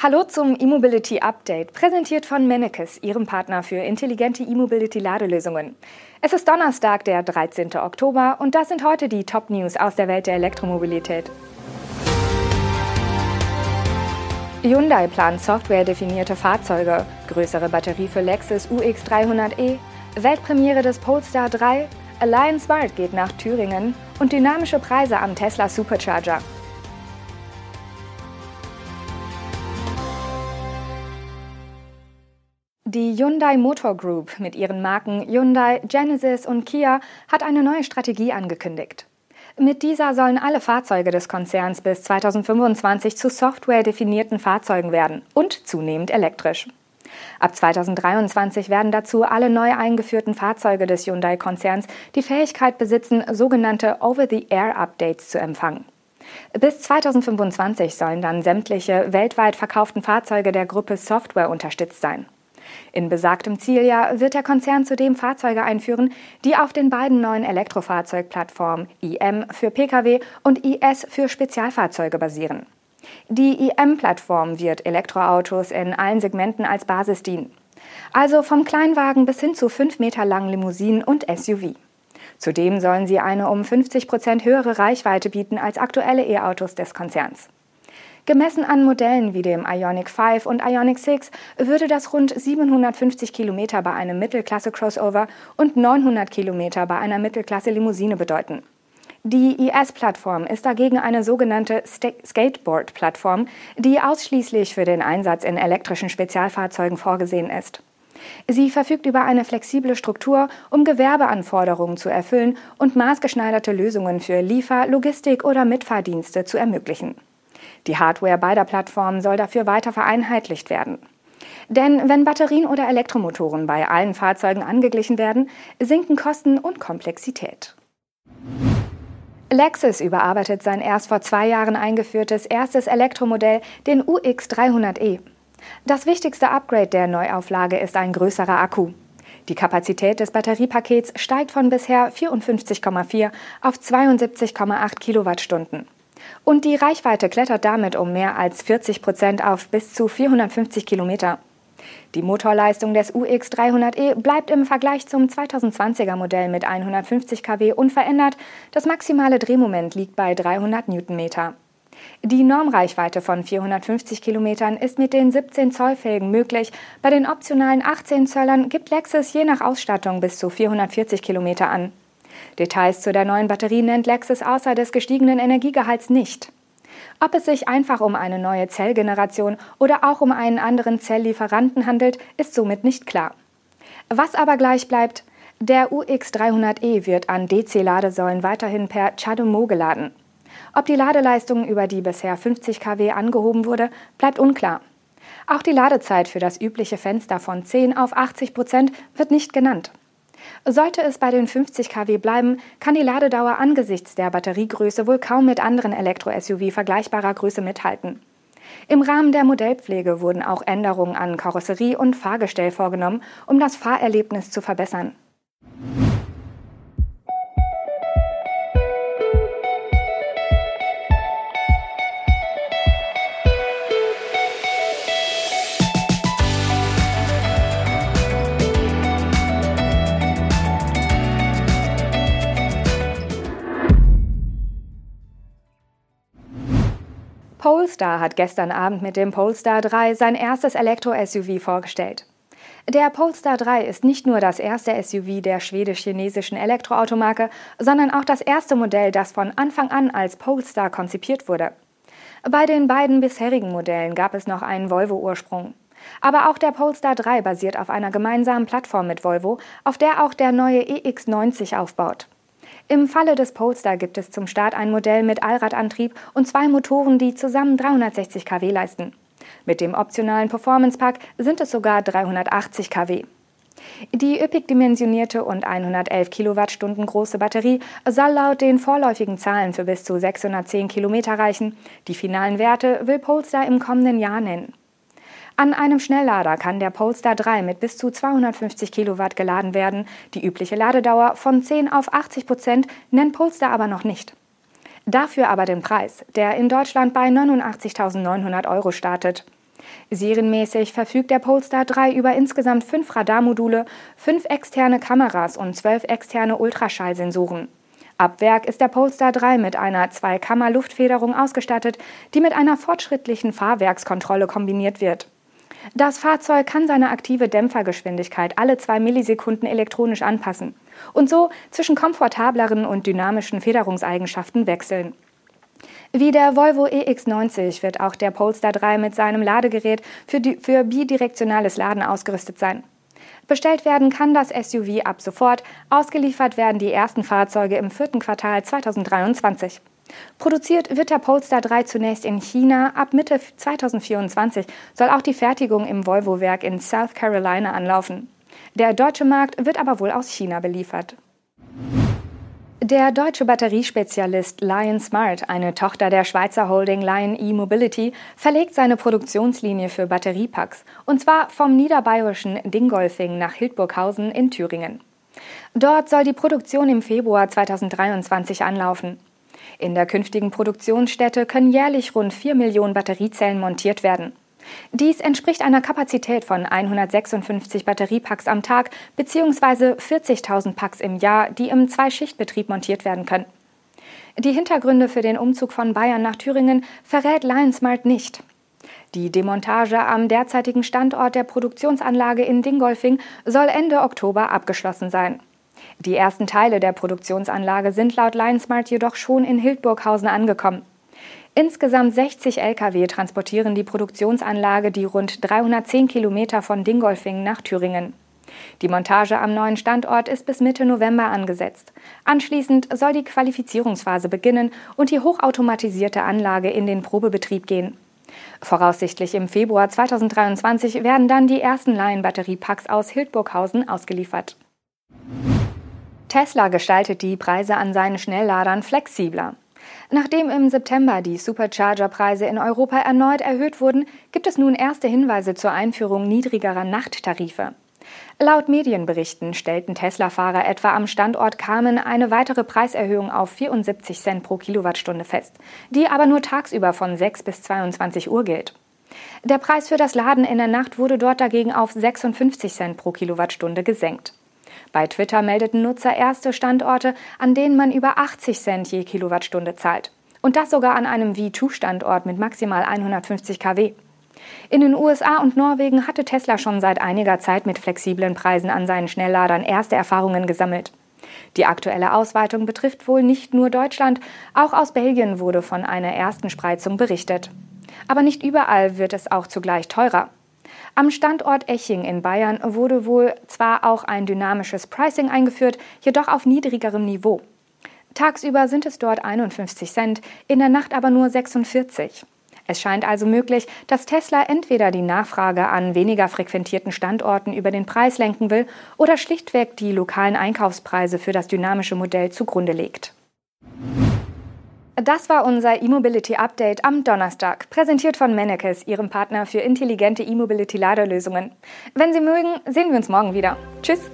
Hallo zum E-Mobility Update, präsentiert von Mennekes, Ihrem Partner für intelligente E-Mobility Ladelösungen. Es ist Donnerstag, der 13. Oktober und das sind heute die Top News aus der Welt der Elektromobilität. Hyundai plant softwaredefinierte Fahrzeuge, größere Batterie für Lexus UX300e, Weltpremiere des Polestar 3, Alliance Smart geht nach Thüringen und dynamische Preise am Tesla Supercharger. Die Hyundai Motor Group mit ihren Marken Hyundai, Genesis und Kia hat eine neue Strategie angekündigt. Mit dieser sollen alle Fahrzeuge des Konzerns bis 2025 zu software-definierten Fahrzeugen werden und zunehmend elektrisch. Ab 2023 werden dazu alle neu eingeführten Fahrzeuge des Hyundai-Konzerns die Fähigkeit besitzen, sogenannte Over-the-Air-Updates zu empfangen. Bis 2025 sollen dann sämtliche weltweit verkauften Fahrzeuge der Gruppe Software unterstützt sein. In besagtem Zieljahr wird der Konzern zudem Fahrzeuge einführen, die auf den beiden neuen Elektrofahrzeugplattformen IM für Pkw und IS für Spezialfahrzeuge basieren. Die IM-Plattform wird Elektroautos in allen Segmenten als Basis dienen. Also vom Kleinwagen bis hin zu 5 Meter langen Limousinen und SUV. Zudem sollen sie eine um 50 Prozent höhere Reichweite bieten als aktuelle E-Autos des Konzerns. Gemessen an Modellen wie dem Ionic 5 und Ionic 6 würde das rund 750 Kilometer bei einem Mittelklasse-Crossover und 900 Kilometer bei einer Mittelklasse-Limousine bedeuten. Die IS-Plattform ist dagegen eine sogenannte Skateboard-Plattform, die ausschließlich für den Einsatz in elektrischen Spezialfahrzeugen vorgesehen ist. Sie verfügt über eine flexible Struktur, um Gewerbeanforderungen zu erfüllen und maßgeschneiderte Lösungen für Liefer-, Logistik- oder Mitfahrdienste zu ermöglichen. Die Hardware beider Plattformen soll dafür weiter vereinheitlicht werden. Denn wenn Batterien oder Elektromotoren bei allen Fahrzeugen angeglichen werden, sinken Kosten und Komplexität. Lexus überarbeitet sein erst vor zwei Jahren eingeführtes erstes Elektromodell, den UX300e. Das wichtigste Upgrade der Neuauflage ist ein größerer Akku. Die Kapazität des Batteriepakets steigt von bisher 54,4 auf 72,8 Kilowattstunden. Und die Reichweite klettert damit um mehr als 40 Prozent auf bis zu 450 Kilometer. Die Motorleistung des UX300e bleibt im Vergleich zum 2020er Modell mit 150 kW unverändert. Das maximale Drehmoment liegt bei 300 Newtonmeter. Die Normreichweite von 450 Kilometern ist mit den 17 Zoll Felgen möglich. Bei den optionalen 18 Zöllern gibt Lexus je nach Ausstattung bis zu 440 Kilometer an. Details zu der neuen Batterie nennt Lexus außer des gestiegenen Energiegehalts nicht. Ob es sich einfach um eine neue Zellgeneration oder auch um einen anderen Zelllieferanten handelt, ist somit nicht klar. Was aber gleich bleibt, der UX300e wird an DC-Ladesäulen weiterhin per CHAdeMO geladen. Ob die Ladeleistung über die bisher 50 kW angehoben wurde, bleibt unklar. Auch die Ladezeit für das übliche Fenster von 10 auf 80 Prozent wird nicht genannt. Sollte es bei den 50 kW bleiben, kann die Ladedauer angesichts der Batteriegröße wohl kaum mit anderen Elektro-SUV vergleichbarer Größe mithalten. Im Rahmen der Modellpflege wurden auch Änderungen an Karosserie und Fahrgestell vorgenommen, um das Fahrerlebnis zu verbessern. Polestar hat gestern Abend mit dem Polestar 3 sein erstes Elektro-SUV vorgestellt. Der Polestar 3 ist nicht nur das erste SUV der schwedisch-chinesischen Elektroautomarke, sondern auch das erste Modell, das von Anfang an als Polestar konzipiert wurde. Bei den beiden bisherigen Modellen gab es noch einen Volvo-Ursprung. Aber auch der Polestar 3 basiert auf einer gemeinsamen Plattform mit Volvo, auf der auch der neue EX90 aufbaut. Im Falle des Polestar gibt es zum Start ein Modell mit Allradantrieb und zwei Motoren, die zusammen 360 kW leisten. Mit dem optionalen Performance Pack sind es sogar 380 kW. Die üppig dimensionierte und 111 Kilowattstunden große Batterie soll laut den vorläufigen Zahlen für bis zu 610 Kilometer reichen. Die finalen Werte will Polestar im kommenden Jahr nennen. An einem Schnelllader kann der Polestar 3 mit bis zu 250 Kilowatt geladen werden. Die übliche Ladedauer von 10 auf 80 Prozent nennt Polestar aber noch nicht. Dafür aber den Preis, der in Deutschland bei 89.900 Euro startet. Serienmäßig verfügt der Polestar 3 über insgesamt fünf Radarmodule, fünf externe Kameras und zwölf externe Ultraschallsensoren. Ab Werk ist der Polestar 3 mit einer Zweikammer-Luftfederung ausgestattet, die mit einer fortschrittlichen Fahrwerkskontrolle kombiniert wird. Das Fahrzeug kann seine aktive Dämpfergeschwindigkeit alle zwei Millisekunden elektronisch anpassen und so zwischen komfortableren und dynamischen Federungseigenschaften wechseln. Wie der Volvo EX90 wird auch der Polestar 3 mit seinem Ladegerät für, die, für bidirektionales Laden ausgerüstet sein. Bestellt werden kann das SUV ab sofort, ausgeliefert werden die ersten Fahrzeuge im vierten Quartal 2023. Produziert wird der Polestar 3 zunächst in China. Ab Mitte 2024 soll auch die Fertigung im Volvo-Werk in South Carolina anlaufen. Der deutsche Markt wird aber wohl aus China beliefert. Der deutsche Batteriespezialist Lion Smart, eine Tochter der Schweizer Holding Lion E-Mobility, verlegt seine Produktionslinie für Batteriepacks, und zwar vom niederbayerischen Dingolfing nach Hildburghausen in Thüringen. Dort soll die Produktion im Februar 2023 anlaufen. In der künftigen Produktionsstätte können jährlich rund 4 Millionen Batteriezellen montiert werden. Dies entspricht einer Kapazität von 156 Batteriepacks am Tag bzw. 40.000 Packs im Jahr, die im Zweischichtbetrieb montiert werden können. Die Hintergründe für den Umzug von Bayern nach Thüringen verrät Lionsmart nicht. Die Demontage am derzeitigen Standort der Produktionsanlage in Dingolfing soll Ende Oktober abgeschlossen sein. Die ersten Teile der Produktionsanlage sind laut Lionsmart jedoch schon in Hildburghausen angekommen. Insgesamt 60 Lkw transportieren die Produktionsanlage die rund 310 Kilometer von Dingolfing nach Thüringen. Die Montage am neuen Standort ist bis Mitte November angesetzt. Anschließend soll die Qualifizierungsphase beginnen und die hochautomatisierte Anlage in den Probebetrieb gehen. Voraussichtlich im Februar 2023 werden dann die ersten Laienbatteriepacks aus Hildburghausen ausgeliefert. Tesla gestaltet die Preise an seinen Schnellladern flexibler. Nachdem im September die Supercharger-Preise in Europa erneut erhöht wurden, gibt es nun erste Hinweise zur Einführung niedrigerer Nachttarife. Laut Medienberichten stellten Tesla-Fahrer etwa am Standort Kamen eine weitere Preiserhöhung auf 74 Cent pro Kilowattstunde fest, die aber nur tagsüber von 6 bis 22 Uhr gilt. Der Preis für das Laden in der Nacht wurde dort dagegen auf 56 Cent pro Kilowattstunde gesenkt. Bei Twitter meldeten Nutzer erste Standorte, an denen man über 80 Cent je Kilowattstunde zahlt. Und das sogar an einem V2-Standort mit maximal 150 kW. In den USA und Norwegen hatte Tesla schon seit einiger Zeit mit flexiblen Preisen an seinen Schnellladern erste Erfahrungen gesammelt. Die aktuelle Ausweitung betrifft wohl nicht nur Deutschland, auch aus Belgien wurde von einer ersten Spreizung berichtet. Aber nicht überall wird es auch zugleich teurer. Am Standort Eching in Bayern wurde wohl zwar auch ein dynamisches Pricing eingeführt, jedoch auf niedrigerem Niveau. Tagsüber sind es dort 51 Cent, in der Nacht aber nur 46. Es scheint also möglich, dass Tesla entweder die Nachfrage an weniger frequentierten Standorten über den Preis lenken will oder schlichtweg die lokalen Einkaufspreise für das dynamische Modell zugrunde legt. Das war unser E-Mobility Update am Donnerstag, präsentiert von Mennekes, Ihrem Partner für intelligente E-Mobility-Ladelösungen. Wenn Sie mögen, sehen wir uns morgen wieder. Tschüss!